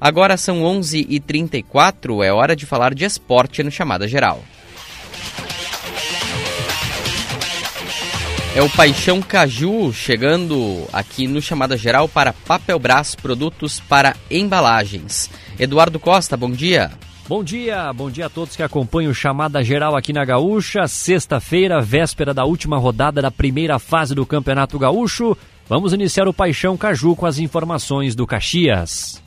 Agora são 11h34, é hora de falar de esporte no Chamada Geral. É o Paixão Caju chegando aqui no Chamada Geral para Papelbras Produtos para Embalagens. Eduardo Costa, bom dia. Bom dia, bom dia a todos que acompanham o Chamada Geral aqui na Gaúcha. Sexta-feira, véspera da última rodada da primeira fase do Campeonato Gaúcho. Vamos iniciar o Paixão Caju com as informações do Caxias.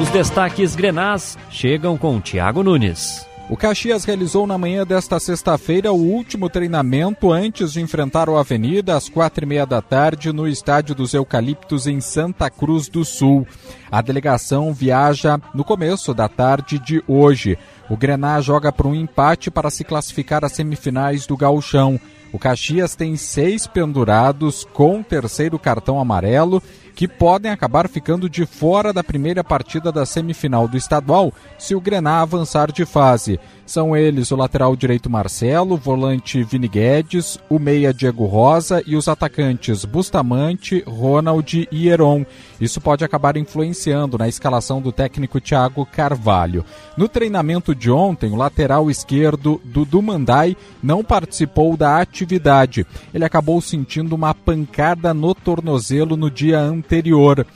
Os destaques grenás chegam com Tiago Nunes. O Caxias realizou na manhã desta sexta-feira o último treinamento antes de enfrentar o Avenida às quatro e meia da tarde no Estádio dos Eucaliptos em Santa Cruz do Sul. A delegação viaja no começo da tarde de hoje. O Grená joga por um empate para se classificar às semifinais do Gauchão. O Caxias tem seis pendurados com terceiro cartão amarelo que podem acabar ficando de fora da primeira partida da semifinal do estadual se o Grená avançar de fase. São eles o lateral direito Marcelo, volante Vini Guedes, o meia Diego Rosa e os atacantes Bustamante, Ronald e Heron. Isso pode acabar influenciando na escalação do técnico Thiago Carvalho. No treinamento de ontem, o lateral esquerdo Dudu Mandai não participou da atividade. Ele acabou sentindo uma pancada no tornozelo no dia anterior.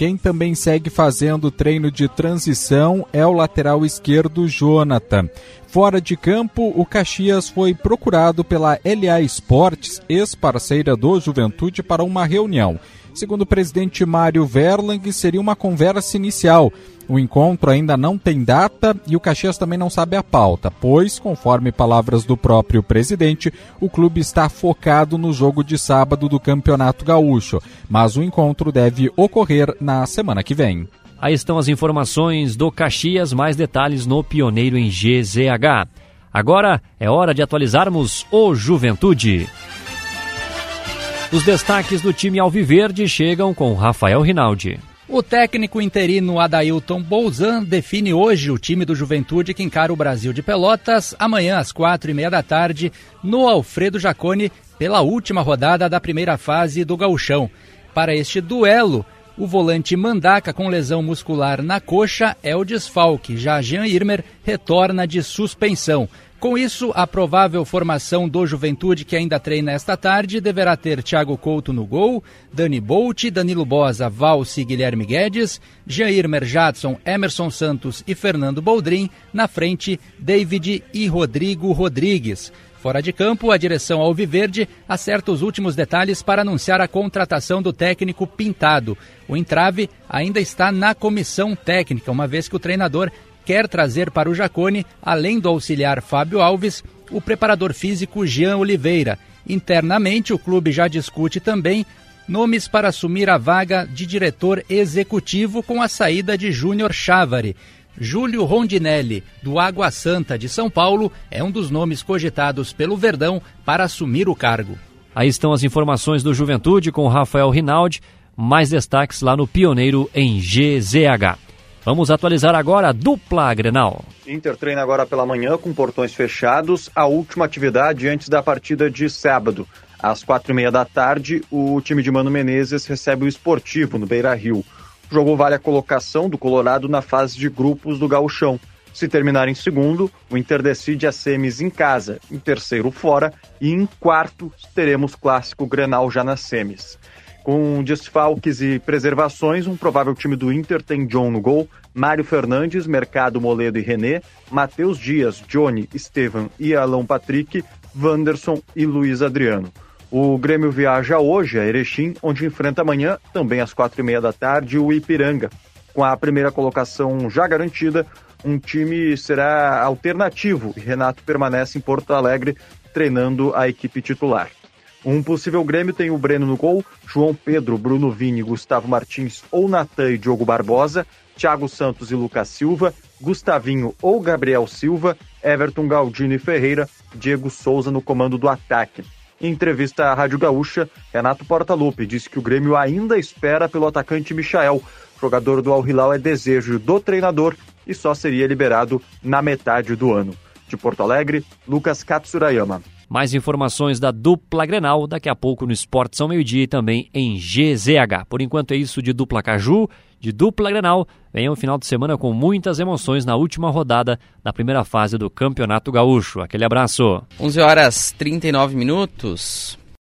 Quem também segue fazendo treino de transição é o lateral esquerdo Jonathan. Fora de campo, o Caxias foi procurado pela LA Esportes, ex-parceira do Juventude, para uma reunião. Segundo o presidente Mário Verlang, seria uma conversa inicial. O encontro ainda não tem data e o Caxias também não sabe a pauta, pois, conforme palavras do próprio presidente, o clube está focado no jogo de sábado do Campeonato Gaúcho, mas o encontro deve ocorrer na semana que vem. Aí estão as informações do Caxias, mais detalhes no Pioneiro em GZH. Agora é hora de atualizarmos o Juventude. Os destaques do time Alviverde chegam com Rafael Rinaldi. O técnico interino Adailton Bolzan define hoje o time do Juventude que encara o Brasil de Pelotas amanhã às quatro e meia da tarde no Alfredo Jacone pela última rodada da primeira fase do gauchão. Para este duelo, o volante Mandaca com lesão muscular na coxa é o desfalque, já Jean Irmer retorna de suspensão. Com isso, a provável formação do Juventude, que ainda treina esta tarde, deverá ter Thiago Couto no gol, Dani Bolt, Danilo Bosa, Valsi Guilherme Guedes, Jair Merjadson, Emerson Santos e Fernando Boldrin, na frente, David e Rodrigo Rodrigues. Fora de campo, a direção Alviverde acerta os últimos detalhes para anunciar a contratação do técnico Pintado. O entrave ainda está na comissão técnica, uma vez que o treinador quer trazer para o Jacone, além do auxiliar Fábio Alves, o preparador físico Jean Oliveira. Internamente, o clube já discute também nomes para assumir a vaga de diretor executivo com a saída de Júnior Chávari. Júlio Rondinelli, do Água Santa de São Paulo, é um dos nomes cogitados pelo Verdão para assumir o cargo. Aí estão as informações do Juventude com Rafael Rinaldi. Mais destaques lá no Pioneiro em GZH. Vamos atualizar agora a dupla Grenal. Inter treina agora pela manhã com portões fechados, a última atividade antes da partida de sábado. Às quatro e meia da tarde, o time de Mano Menezes recebe o esportivo no Beira Rio. O jogo vale a colocação do Colorado na fase de grupos do Gauchão. Se terminar em segundo, o Inter decide as semis em casa, em terceiro fora e em quarto teremos clássico Grenal já nas semis. Com desfalques e preservações, um provável time do Inter tem John no gol, Mário Fernandes, Mercado Moledo e René, Matheus Dias, Johnny, Estevan e Alão Patrick, Wanderson e Luiz Adriano. O Grêmio viaja hoje a Erechim, onde enfrenta amanhã, também às quatro e meia da tarde, o Ipiranga. Com a primeira colocação já garantida, um time será alternativo e Renato permanece em Porto Alegre treinando a equipe titular. Um possível Grêmio tem o Breno no gol, João Pedro, Bruno Vini, Gustavo Martins ou Natan e Diogo Barbosa, Thiago Santos e Lucas Silva, Gustavinho ou Gabriel Silva, Everton Galdino e Ferreira, Diego Souza no comando do ataque. Em entrevista à Rádio Gaúcha, Renato Portaluppi disse que o Grêmio ainda espera pelo atacante Michael. jogador do Al Hilal é desejo do treinador e só seria liberado na metade do ano. De Porto Alegre, Lucas Katsurayama. Mais informações da dupla Grenal daqui a pouco no Esporte São Meio Dia e também em GZH. Por enquanto é isso de dupla Caju. de dupla Grenal. Venha um final de semana com muitas emoções na última rodada da primeira fase do Campeonato Gaúcho. Aquele abraço. 11 horas 39 minutos.